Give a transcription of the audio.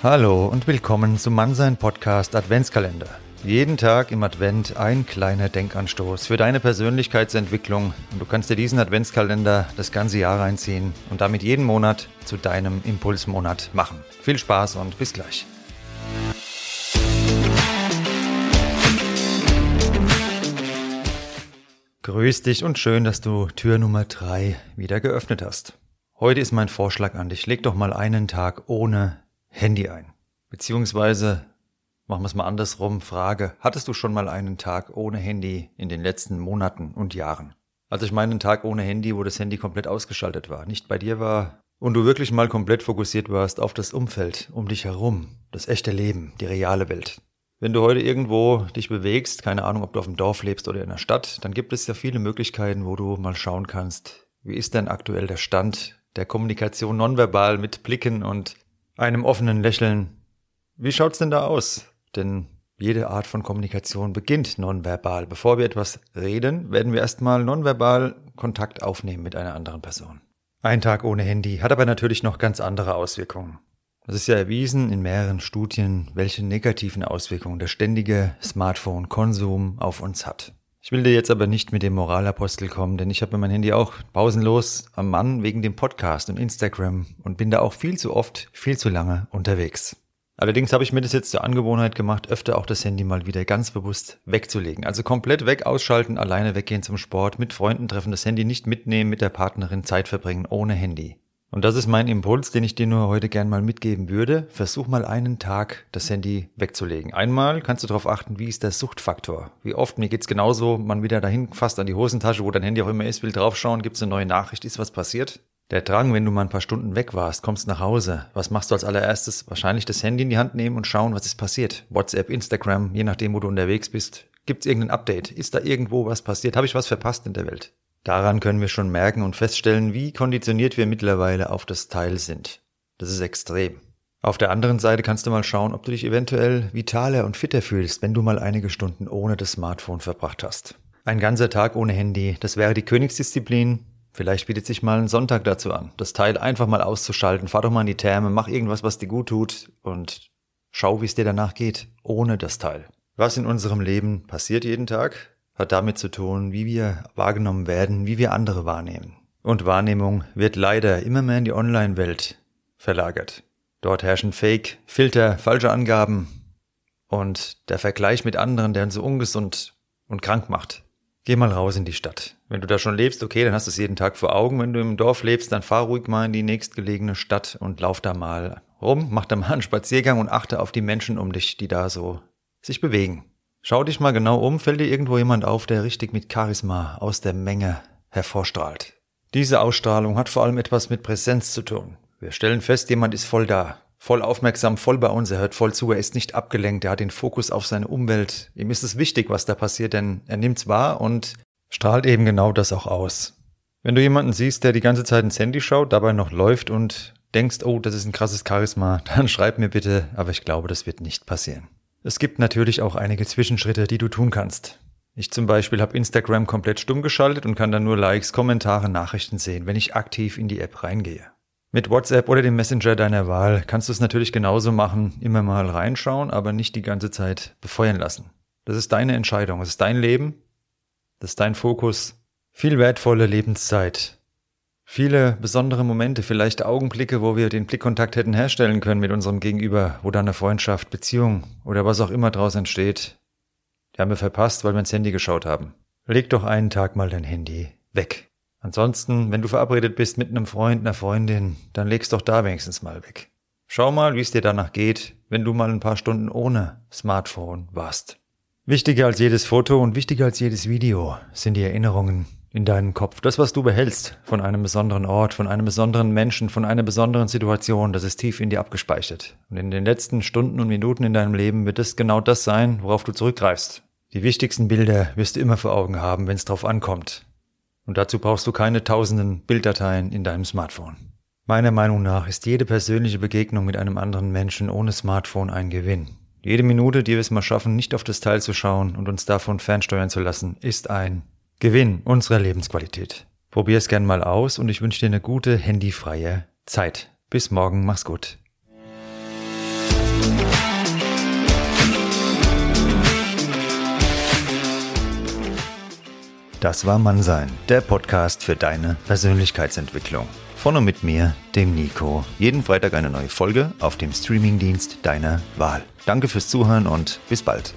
Hallo und willkommen zum Mannsein Podcast Adventskalender. Jeden Tag im Advent ein kleiner Denkanstoß für deine Persönlichkeitsentwicklung und du kannst dir diesen Adventskalender das ganze Jahr reinziehen und damit jeden Monat zu deinem Impulsmonat machen. Viel Spaß und bis gleich. Grüß dich und schön, dass du Tür Nummer 3 wieder geöffnet hast. Heute ist mein Vorschlag an dich. Leg doch mal einen Tag ohne Handy ein. Beziehungsweise machen wir es mal andersrum. Frage, hattest du schon mal einen Tag ohne Handy in den letzten Monaten und Jahren? Also ich meine einen Tag ohne Handy, wo das Handy komplett ausgeschaltet war, nicht bei dir war und du wirklich mal komplett fokussiert warst auf das Umfeld um dich herum, das echte Leben, die reale Welt. Wenn du heute irgendwo dich bewegst, keine Ahnung, ob du auf dem Dorf lebst oder in der Stadt, dann gibt es ja viele Möglichkeiten, wo du mal schauen kannst, wie ist denn aktuell der Stand der Kommunikation nonverbal mit Blicken und einem offenen Lächeln. Wie schaut's denn da aus? Denn jede Art von Kommunikation beginnt nonverbal. Bevor wir etwas reden, werden wir erstmal nonverbal Kontakt aufnehmen mit einer anderen Person. Ein Tag ohne Handy hat aber natürlich noch ganz andere Auswirkungen. Es ist ja erwiesen in mehreren Studien, welche negativen Auswirkungen der ständige Smartphone-Konsum auf uns hat. Ich will dir jetzt aber nicht mit dem Moralapostel kommen, denn ich habe mein Handy auch pausenlos am Mann wegen dem Podcast und Instagram und bin da auch viel zu oft, viel zu lange unterwegs. Allerdings habe ich mir das jetzt zur Angewohnheit gemacht, öfter auch das Handy mal wieder ganz bewusst wegzulegen. Also komplett weg ausschalten, alleine weggehen zum Sport, mit Freunden treffen, das Handy nicht mitnehmen, mit der Partnerin Zeit verbringen ohne Handy. Und das ist mein Impuls, den ich dir nur heute gern mal mitgeben würde. Versuch mal einen Tag das Handy wegzulegen. Einmal kannst du darauf achten, wie ist der Suchtfaktor. Wie oft, mir geht's genauso, man wieder dahin fast an die Hosentasche, wo dein Handy auch immer ist, will draufschauen, gibt's eine neue Nachricht, ist was passiert? Der Drang, wenn du mal ein paar Stunden weg warst, kommst nach Hause. Was machst du als allererstes? Wahrscheinlich das Handy in die Hand nehmen und schauen, was ist passiert. WhatsApp, Instagram, je nachdem, wo du unterwegs bist. Gibt's irgendein Update? Ist da irgendwo was passiert? Habe ich was verpasst in der Welt? Daran können wir schon merken und feststellen, wie konditioniert wir mittlerweile auf das Teil sind. Das ist extrem. Auf der anderen Seite kannst du mal schauen, ob du dich eventuell vitaler und fitter fühlst, wenn du mal einige Stunden ohne das Smartphone verbracht hast. Ein ganzer Tag ohne Handy, das wäre die Königsdisziplin. Vielleicht bietet sich mal ein Sonntag dazu an, das Teil einfach mal auszuschalten. Fahr doch mal in die Therme, mach irgendwas, was dir gut tut und schau, wie es dir danach geht, ohne das Teil. Was in unserem Leben passiert jeden Tag? Hat damit zu tun, wie wir wahrgenommen werden, wie wir andere wahrnehmen. Und Wahrnehmung wird leider immer mehr in die Online-Welt verlagert. Dort herrschen Fake, Filter, falsche Angaben und der Vergleich mit anderen, der uns so ungesund und krank macht. Geh mal raus in die Stadt. Wenn du da schon lebst, okay, dann hast du es jeden Tag vor Augen. Wenn du im Dorf lebst, dann fahr ruhig mal in die nächstgelegene Stadt und lauf da mal rum, mach da mal einen Spaziergang und achte auf die Menschen um dich, die da so sich bewegen. Schau dich mal genau um, fällt dir irgendwo jemand auf, der richtig mit Charisma aus der Menge hervorstrahlt. Diese Ausstrahlung hat vor allem etwas mit Präsenz zu tun. Wir stellen fest, jemand ist voll da, voll aufmerksam, voll bei uns, er hört voll zu, er ist nicht abgelenkt, er hat den Fokus auf seine Umwelt. Ihm ist es wichtig, was da passiert, denn er nimmt's wahr und strahlt eben genau das auch aus. Wenn du jemanden siehst, der die ganze Zeit ins Handy schaut, dabei noch läuft und denkst, oh, das ist ein krasses Charisma, dann schreib mir bitte, aber ich glaube, das wird nicht passieren. Es gibt natürlich auch einige Zwischenschritte, die du tun kannst. Ich zum Beispiel habe Instagram komplett stumm geschaltet und kann dann nur Likes, Kommentare, Nachrichten sehen, wenn ich aktiv in die App reingehe. Mit WhatsApp oder dem Messenger deiner Wahl kannst du es natürlich genauso machen, immer mal reinschauen, aber nicht die ganze Zeit befeuern lassen. Das ist deine Entscheidung, es ist dein Leben, das ist dein Fokus. Viel wertvolle Lebenszeit viele besondere Momente, vielleicht Augenblicke, wo wir den Blickkontakt hätten herstellen können mit unserem Gegenüber, wo dann eine Freundschaft, Beziehung oder was auch immer daraus entsteht, die haben wir verpasst, weil wir ins Handy geschaut haben. Leg doch einen Tag mal dein Handy weg. Ansonsten, wenn du verabredet bist mit einem Freund, einer Freundin, dann leg's doch da wenigstens mal weg. Schau mal, wie es dir danach geht, wenn du mal ein paar Stunden ohne Smartphone warst. Wichtiger als jedes Foto und wichtiger als jedes Video sind die Erinnerungen, in deinen Kopf. Das, was du behältst von einem besonderen Ort, von einem besonderen Menschen, von einer besonderen Situation, das ist tief in dir abgespeichert. Und in den letzten Stunden und Minuten in deinem Leben wird es genau das sein, worauf du zurückgreifst. Die wichtigsten Bilder wirst du immer vor Augen haben, wenn es drauf ankommt. Und dazu brauchst du keine tausenden Bilddateien in deinem Smartphone. Meiner Meinung nach ist jede persönliche Begegnung mit einem anderen Menschen ohne Smartphone ein Gewinn. Jede Minute, die wir es mal schaffen, nicht auf das Teil zu schauen und uns davon fernsteuern zu lassen, ist ein Gewinn unserer Lebensqualität. Probier es gern mal aus und ich wünsche dir eine gute, handyfreie Zeit. Bis morgen, mach's gut. Das war Mannsein, der Podcast für deine Persönlichkeitsentwicklung. Von und mit mir, dem Nico. Jeden Freitag eine neue Folge auf dem Streamingdienst deiner Wahl. Danke fürs Zuhören und bis bald.